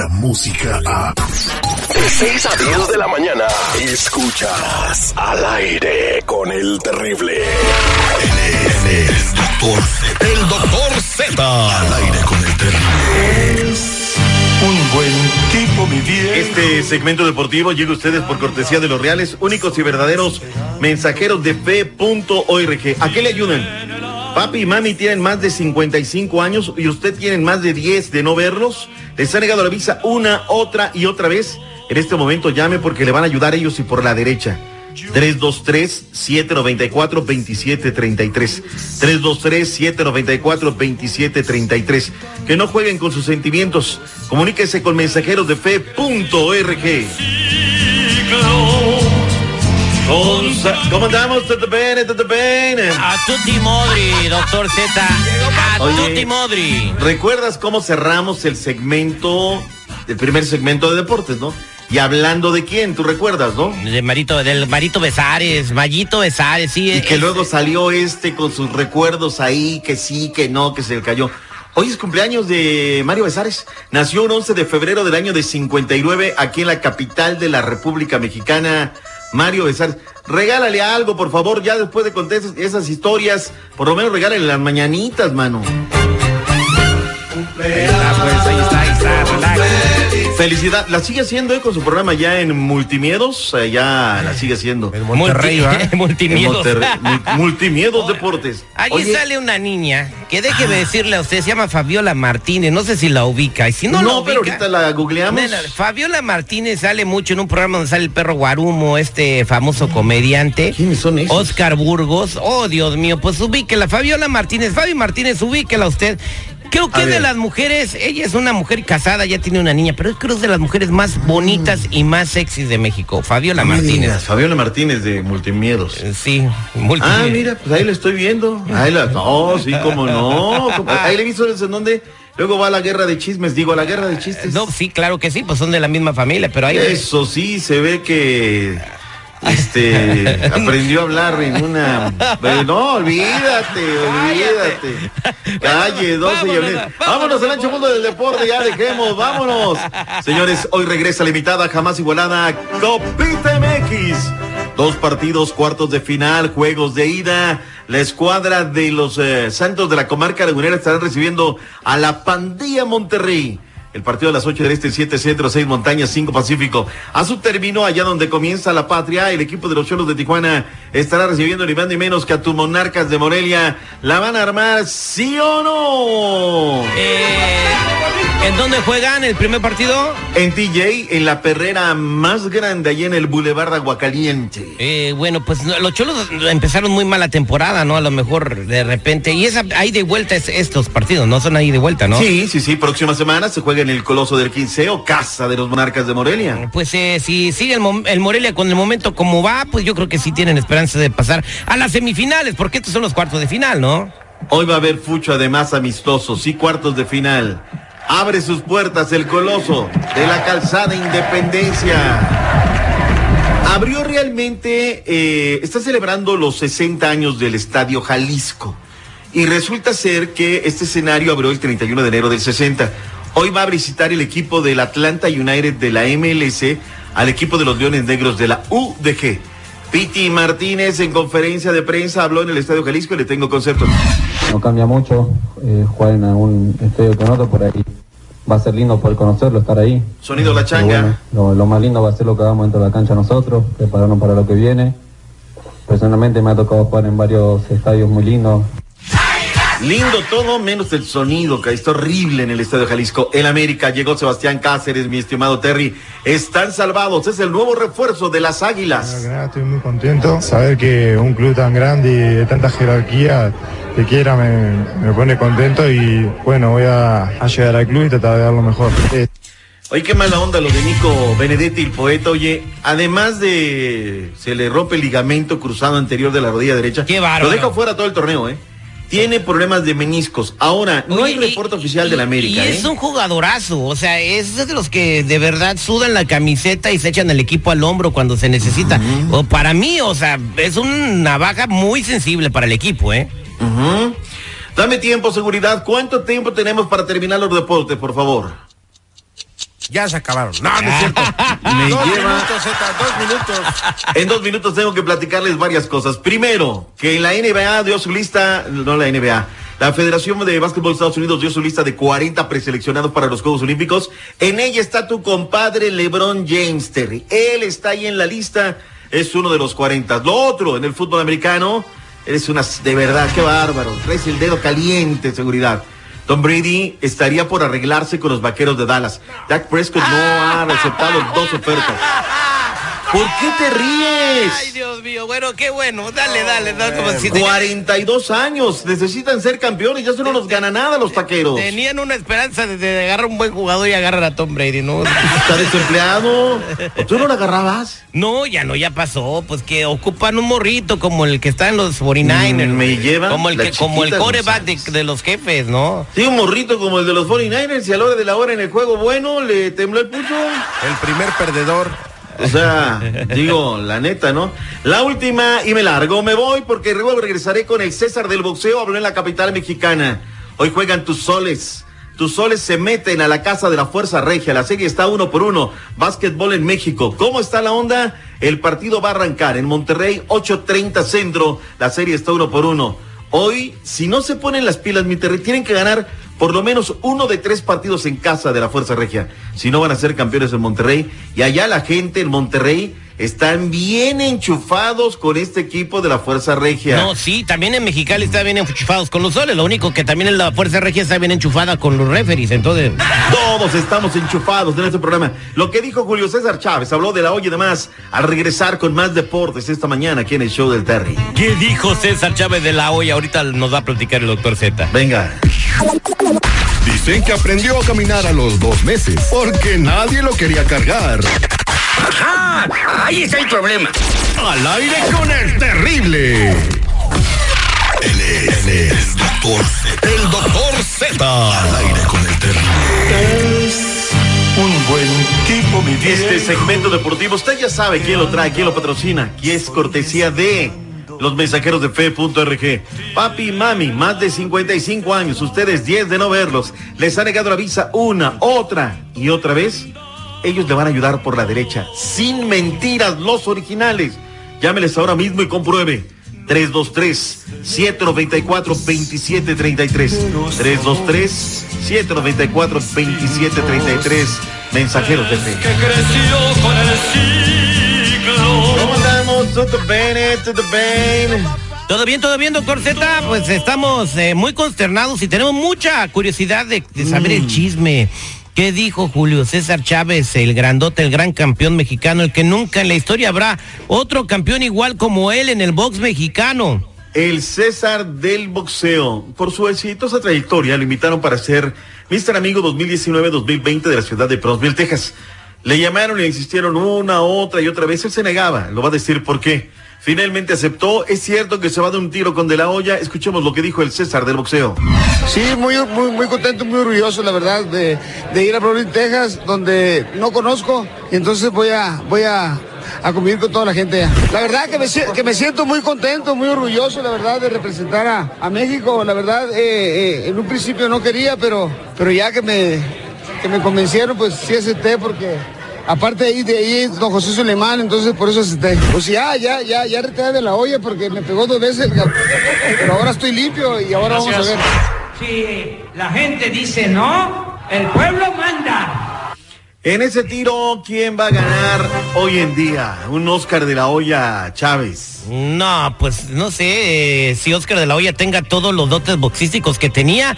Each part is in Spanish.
la música a... De 6 a 10 de la mañana, escuchas al aire con el terrible. En el, doctor Z. El doctor Z. Al aire con el terrible. Un buen tipo, mi bien. Este segmento deportivo llega a ustedes por cortesía de los reales, únicos y verdaderos mensajeros de fe.org. ¿A qué le ayudan? Papi y mami tienen más de 55 años y usted tienen más de 10 de no verlos. Les ha negado la visa una, otra y otra vez. En este momento llame porque le van a ayudar ellos y por la derecha. 323-794-2733. 323-794-2733. Que no jueguen con sus sentimientos. Comuníquese con mensajeros de. ¿Cómo andamos? ¿Todo bien? ¿Todo bien? A tutti modri, doctor Z. A Oye. tutti modri. ¿Recuerdas cómo cerramos el segmento, el primer segmento de deportes, no? Y hablando de quién, tú recuerdas, ¿no? De Marito, del Marito Besares, Mayito Besares, sí. Y que luego salió este con sus recuerdos ahí, que sí, que no, que se le cayó. Hoy es cumpleaños de Mario Besares. Nació un 11 de febrero del año de 59 aquí en la capital de la República Mexicana. Mario Besares. Regálale algo, por favor, ya después de contar esas, historias. Por lo menos regálale las mañanitas, mano. Ahí está, pues, ahí está, ahí está, relax. Felicidad. La sigue haciendo eh, con su programa ya en Multimiedos. eh, ya la sigue haciendo. Multi- En Multimiedos. Monterrey- Multimiedos Deportes. Allí Oye, sale una niña que déjeme decirle a usted, se llama Fabiola Martínez, no sé si la ubica. Y si no, no, la ubica, pero ahorita la googleamos. Nena, Fabiola Martínez sale mucho en un programa donde sale el perro Guarumo, este famoso comediante. ¿Quiénes son esos? Oscar Burgos. Oh, Dios mío, pues ubíquela. Fabiola Martínez, Fabi Martínez, ubíquela usted. Creo que A es de las mujeres, ella es una mujer casada, ya tiene una niña, pero creo que es de las mujeres más bonitas y más sexys de México. Fabiola No Martínez. digas, Fabiola Martínez de Multimiedos. Eh, Sí, multi- Ah, mira, pues ahí la estoy viendo. Ahí la, no, sí, cómo no. Ahí le he visto en donde luego va a la guerra de chismes, digo, a la guerra de chistes. No, sí, claro que sí, pues son de la misma familia, pero ahí... Eso sí, se ve que este aprendió a hablar en una pero no olvídate olvídate. Calle 12 y Vámonos, al ancho mundo del deporte ya dejemos vámonos. Señores hoy regresa limitada jamás igualada Copita MX dos partidos cuartos de final juegos de ida. La escuadra de los eh, Santos de la comarca lagunera estarán recibiendo a la Pandilla Monterrey el partido a las 8 del Este, 7 Centro, 6 Montañas, 5 Pacífico. A su término, allá donde comienza la patria, el equipo de los Cholos de Tijuana estará recibiendo ni más ni menos que a tus monarcas de Morelia. ¿La van a armar, sí o no? Eh, ¿En dónde juegan el primer partido? En TJ, en la perrera más grande, allá en el Boulevard Aguacaliente. Eh, bueno, pues los cholos empezaron muy mala temporada, ¿no? A lo mejor de repente. Y esa, ahí de vuelta es estos partidos, no son ahí de vuelta, ¿no? Sí, sí, sí. Próxima semana se juega en el Coloso del Quinceo, casa de los monarcas de Morelia. Pues eh, si sigue el, el Morelia con el momento como va, pues yo creo que sí tienen esperanza de pasar a las semifinales, porque estos son los cuartos de final, ¿no? Hoy va a haber fucho además amistoso, sí cuartos de final. Abre sus puertas el coloso de la calzada Independencia. Abrió realmente, eh, está celebrando los 60 años del Estadio Jalisco. Y resulta ser que este escenario abrió el 31 de enero del 60. Hoy va a visitar el equipo del Atlanta United de la MLS al equipo de los Leones Negros de la UDG. Piti Martínez en conferencia de prensa habló en el Estadio Jalisco y le tengo concepto. No cambia mucho eh, jugar en algún estadio que en otro por ahí va a ser lindo poder conocerlo estar ahí Sonido la changa. bueno, lo, lo más lindo va a ser lo que hagamos dentro de la cancha nosotros prepararnos para lo que viene personalmente me ha tocado jugar en varios estadios muy lindos Lindo todo, menos el sonido, que está horrible en el Estadio Jalisco. El América llegó Sebastián Cáceres, mi estimado Terry. Están salvados, es el nuevo refuerzo de las Águilas. nada, estoy muy contento. Saber que un club tan grande y de tanta jerarquía que quiera me, me pone contento y bueno, voy a, a llegar al club y tratar de dar lo mejor. Eh, Oye, qué mala onda lo de Nico Benedetti, el poeta. Oye, además de se le rompe el ligamento cruzado anterior de la rodilla derecha, Qué bárbaro. lo deja fuera todo el torneo, ¿eh? Tiene problemas de meniscos. Ahora, no hay y- reporte oficial de la América, Y ¿eh? es un jugadorazo, o sea, es de los que de verdad sudan la camiseta y se echan el equipo al hombro cuando se necesita. O para mí, o sea, es una baja muy sensible para el equipo, ¿eh? Dame tiempo, seguridad. ¿Cuánto tiempo tenemos para terminar los deportes, por favor? Ya se acabaron. No, no es cierto. Me dos lleva- minutos, Zeta, dos minutos. En dos minutos tengo que platicarles varias cosas. Primero, que la NBA dio su lista, no la NBA, la Federación de Básquetbol de Estados Unidos dio su lista de 40 preseleccionados para los Juegos Olímpicos. En ella está tu compadre LeBron James Terry. Él está ahí en la lista, es uno de los 40. Lo otro, en el fútbol americano, eres una, de verdad, qué bárbaro. Traes el dedo caliente, seguridad. Tom Brady estaría por arreglarse con los vaqueros de Dallas. Dak Prescott no ha aceptado dos ofertas. ¿Por qué te ríes? Ay, Dios mío, bueno, qué bueno. Dale, dale, dale. Como si 42 años, necesitan ser campeones, ya eso no nos gana nada los taqueros. tenían una esperanza de, de agarrar un buen jugador y agarrar a Tom Brady, ¿no? Está desempleado. ¿O ¿Tú no lo agarrabas? No, ya no, ya pasó. Pues que ocupan un morrito como el que está en los 49ers. Mm, me llevan Como el, que, como el coreback de, de los jefes, ¿no? Sí, un morrito como el de los 49ers y a la hora de la hora en el juego bueno le tembló el pulso. El primer perdedor. O sea, digo, la neta, ¿no? La última y me largo, me voy porque luego regresaré con el César del boxeo, habló en la capital mexicana. Hoy juegan tus soles. Tus soles se meten a la casa de la Fuerza Regia. La serie está uno por uno. Básquetbol en México. ¿Cómo está la onda? El partido va a arrancar en Monterrey, 8.30 centro. La serie está uno por uno. Hoy, si no se ponen las pilas, Monterrey, tienen que ganar por lo menos uno de tres partidos en casa de la Fuerza Regia. Si no van a ser campeones en Monterrey. Y allá la gente en Monterrey están bien enchufados con este equipo de la Fuerza Regia. No, sí, también en Mexicali está bien enchufados con los soles. Lo único que también en la Fuerza Regia está bien enchufada con los referees. Entonces, Todos estamos enchufados en este programa. Lo que dijo Julio César Chávez, habló de la olla y demás, al regresar con más deportes esta mañana aquí en el show del Terry. ¿qué dijo César Chávez de la olla? Ahorita nos va a platicar el doctor Z. Venga. Dicen que aprendió a caminar a los dos meses porque nadie lo quería cargar. ¡Ah! Ahí está el problema. Al aire con el terrible. Él es, él es doctor Z. El doctor Z. Al aire con el terrible. Es un buen tipo, mi vida. Este segmento deportivo, usted ya sabe quién lo trae, quién lo patrocina, quién es cortesía de los mensajeros de fe.org. Papi y mami, más de 55 años, ustedes 10 de no verlos, les ha negado la visa una, otra y otra vez. Ellos le van a ayudar por la derecha, sin mentiras, los originales. Llámeles ahora mismo y compruebe. 323-794-2733. 323-794-2733. Mensajeros de fe. ¿Cómo andamos? ¿Todo bien? ¿Todo bien? ¿Todo bien, todo bien, doctor Z? Pues estamos eh, muy consternados y tenemos mucha curiosidad de, de saber el chisme. ¿Qué dijo Julio César Chávez, el grandote, el gran campeón mexicano, el que nunca en la historia habrá otro campeón igual como él en el box mexicano? El César del boxeo, por su exitosa trayectoria, lo invitaron para ser Mr. Amigo 2019-2020 de la ciudad de Brownsville, Texas. Le llamaron y insistieron una, otra y otra vez. Él se negaba. Lo va a decir por qué. Finalmente aceptó. Es cierto que se va dar un tiro con De La Hoya. Escuchemos lo que dijo el César del boxeo. Sí, muy, muy, muy contento, muy orgulloso, la verdad, de, de ir a Brooklyn, Texas, donde no conozco, y entonces voy a, voy a, a convivir con toda la gente. La verdad que me, que me siento muy contento, muy orgulloso, la verdad, de representar a, a México. La verdad, eh, eh, en un principio no quería, pero, pero ya que me, que me convencieron, pues sí acepté, porque aparte de ahí, de ahí, don José Sulemán, entonces por eso acepté. Pues ya, ya, ya, ya retiré de la olla, porque me pegó dos veces, pero ahora estoy limpio y ahora vamos a ver. Si la gente dice no, el pueblo manda. En ese tiro, ¿quién va a ganar hoy en día? Un Oscar de la Hoya Chávez. No, pues no sé eh, si Oscar de la Hoya tenga todos los dotes boxísticos que tenía.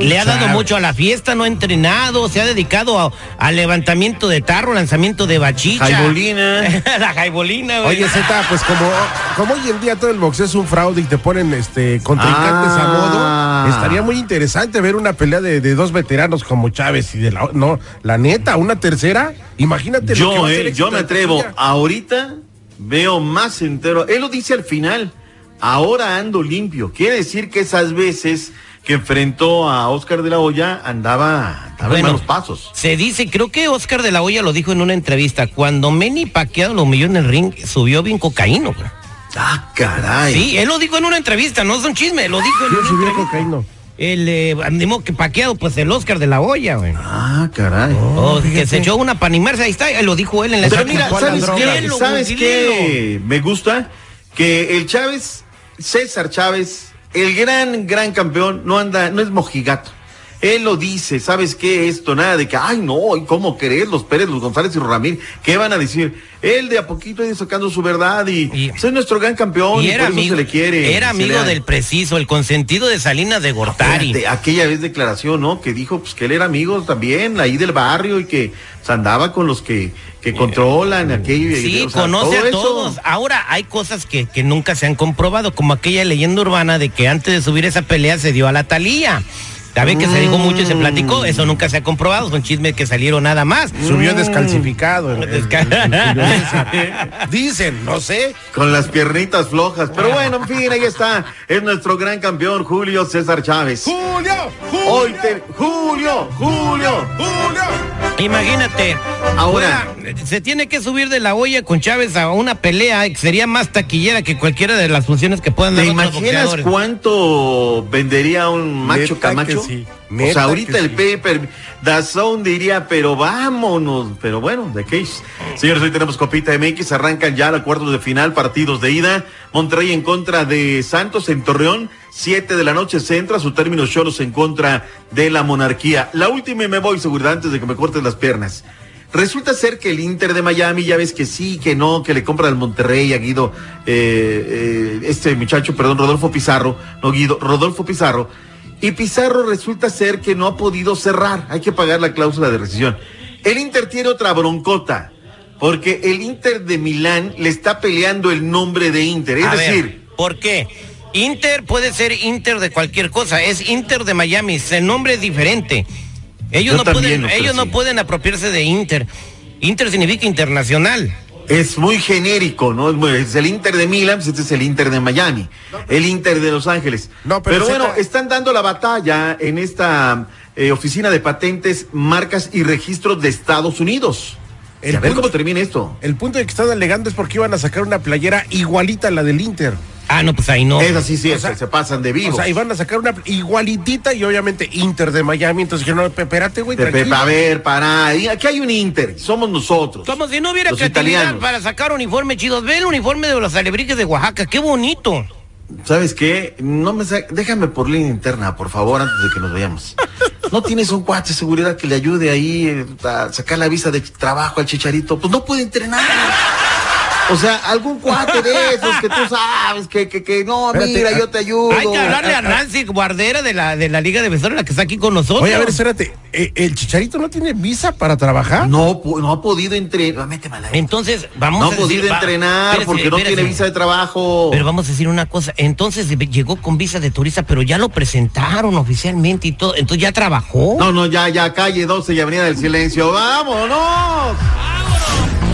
Le ha dado mucho a la fiesta, no ha entrenado, se ha dedicado a- al levantamiento de tarro, lanzamiento de bachicha. Jaibolina. la jaibolina, güey. Oye, Z, pues como, como hoy en día todo el boxeo es un fraude y te ponen este contrincantes Ah. a modo, estaría muy interesante ver una pelea de, de dos veteranos como Chávez y de la no, la neta, una tercera, imagínate lo que Yo, va a ser eh, yo me atrevo. Ahorita veo más entero. Él lo dice al final. Ahora ando limpio. Quiere decir que esas veces que enfrentó a Oscar de la Hoya andaba, andaba Bueno. en malos pasos. Se dice, creo que Oscar de la Hoya lo dijo en una entrevista, cuando Manny Pacquiao lo humilló en el ring, subió bien cocaíno. güey. Ah, caray. Sí, él lo dijo en una entrevista, no es un chisme, lo dijo en Yo una subí a entrevista. cocaína. el eh, que paqueado, pues el Oscar de la olla, güey. Ah, caray. Oh, que se echó una para animarse, ahí está, lo dijo él en la Pero mira, ¿sabes qué? ¿Sabes qué? Me gusta que el Chávez, César Chávez, el gran, gran campeón, no anda, no es mojigato. Él lo dice, ¿sabes qué? Esto, nada de que, ay, no, ¿y cómo crees? Los Pérez, los González y Ramírez, ¿qué van a decir? Él de a poquito ha ido sacando su verdad y, pues, es nuestro gran campeón y, Y era por eso amigo, se le quiere. era amigo le del preciso, el consentido de Salinas de Gortari. Espérate, aquella vez declaración, ¿no? Que dijo pues que él era amigo también ahí del barrio y que se andaba con los que, que controlan aquello. y- Sí, o sea, conoce todo a eso. todos. Ahora hay cosas que, que nunca se han comprobado, como aquella leyenda urbana de que antes de subir esa pelea se dio a la Talía. Sabe que se dijo mucho y se platicó, eso nunca se ha comprobado, son chismes que salieron nada más. Subió descalcificado. el- el- el- Desca- Dicen, no sé. Con las piernitas flojas. Pero bueno, en fin, ahí está. Es nuestro gran campeón, Julio César Chávez. Julio, Julio, Hoy te... Julio, Julio. Imagínate, Ahora. se tiene que subir de la olla con Chávez a una pelea que sería más taquillera que cualquiera de las funciones que puedan dar ¿Te otros imaginas boxeadores. cuánto vendería un macho Neta camacho? sí, o sea, ahorita el sí. paper, Dazón diría, pero vámonos. Pero bueno, ¿de qué? es? Señores, hoy tenemos Copita MX, arrancan ya los cuartos de final, partidos de ida. Monterrey en contra de Santos en Torreón, 7 de la noche centra, su término Choros en contra de la monarquía. La última y me voy, seguridad, antes de que me cortes las piernas. Resulta ser que el Inter de Miami, ya ves que sí, que no, que le compra al Monterrey a Guido, eh, eh, este muchacho, perdón, Rodolfo Pizarro, no Guido, Rodolfo Pizarro. Y Pizarro resulta ser que no ha podido cerrar, hay que pagar la cláusula de rescisión. El Inter tiene otra broncota, porque el Inter de Milán le está peleando el nombre de Inter, es A ver, decir, ¿por qué? Inter puede ser Inter de cualquier cosa, es Inter de Miami, el nombre es diferente. Ellos, Yo no pueden, ellos no pueden apropiarse de Inter. Inter significa internacional. Es muy genérico, ¿no? Es, muy- es el Inter de Milán, pues este es el Inter de Miami, el Inter de Los Ángeles. No, pero bueno, están dando la batalla en esta eh, oficina de patentes, marcas y registros de Estados Unidos. El a ver cómo termina esto. El punto de que están alegando es porque iban a sacar una playera igualita a la del Inter. Ah, no, pues ahí no. Es así, sí, O sea, se pasan de O vivos. sea, iban a sacar una igualitita y obviamente Inter de Miami. Entonces yo no, espérate, güey, tranquilo. a ver, para, aquí hay un Inter, somos nosotros. Como si no hubiera Los creatividad italianos. para sacar uniformes chidos. Ve el uniforme de los alebrijes de Oaxaca, qué bonito. ¿Sabes qué? No me sa- déjame por línea interna, por favor, antes de que nos vayamos. ¿No tienes un cuate de seguridad que le ayude ahí eh, a sacar la visa de trabajo al chicharito? Pues no puede entrenar. O sea, algún cuate de esos que tú sabes que, que, que no, Espérate, mira, ah, yo te ayudo. Hay que hablarle a Nancy Guardera de la, de la Liga de Vestuario, la que está aquí con nosotros. Oye, a ver, espérate. eh, ¿El Chicharito no tiene visa para trabajar? No, no ha podido entrenar. Entonces, vamos No a ha decir... podido entrenar espérese, porque no espérese. tiene visa de trabajo. Pero vamos a decir una cosa, entonces llegó con visa de turista, pero ya lo presentaron oficialmente y todo, entonces ya trabajó. No, no, ya, ya, calle 12 y Avenida del Silencio. ¡Vámonos!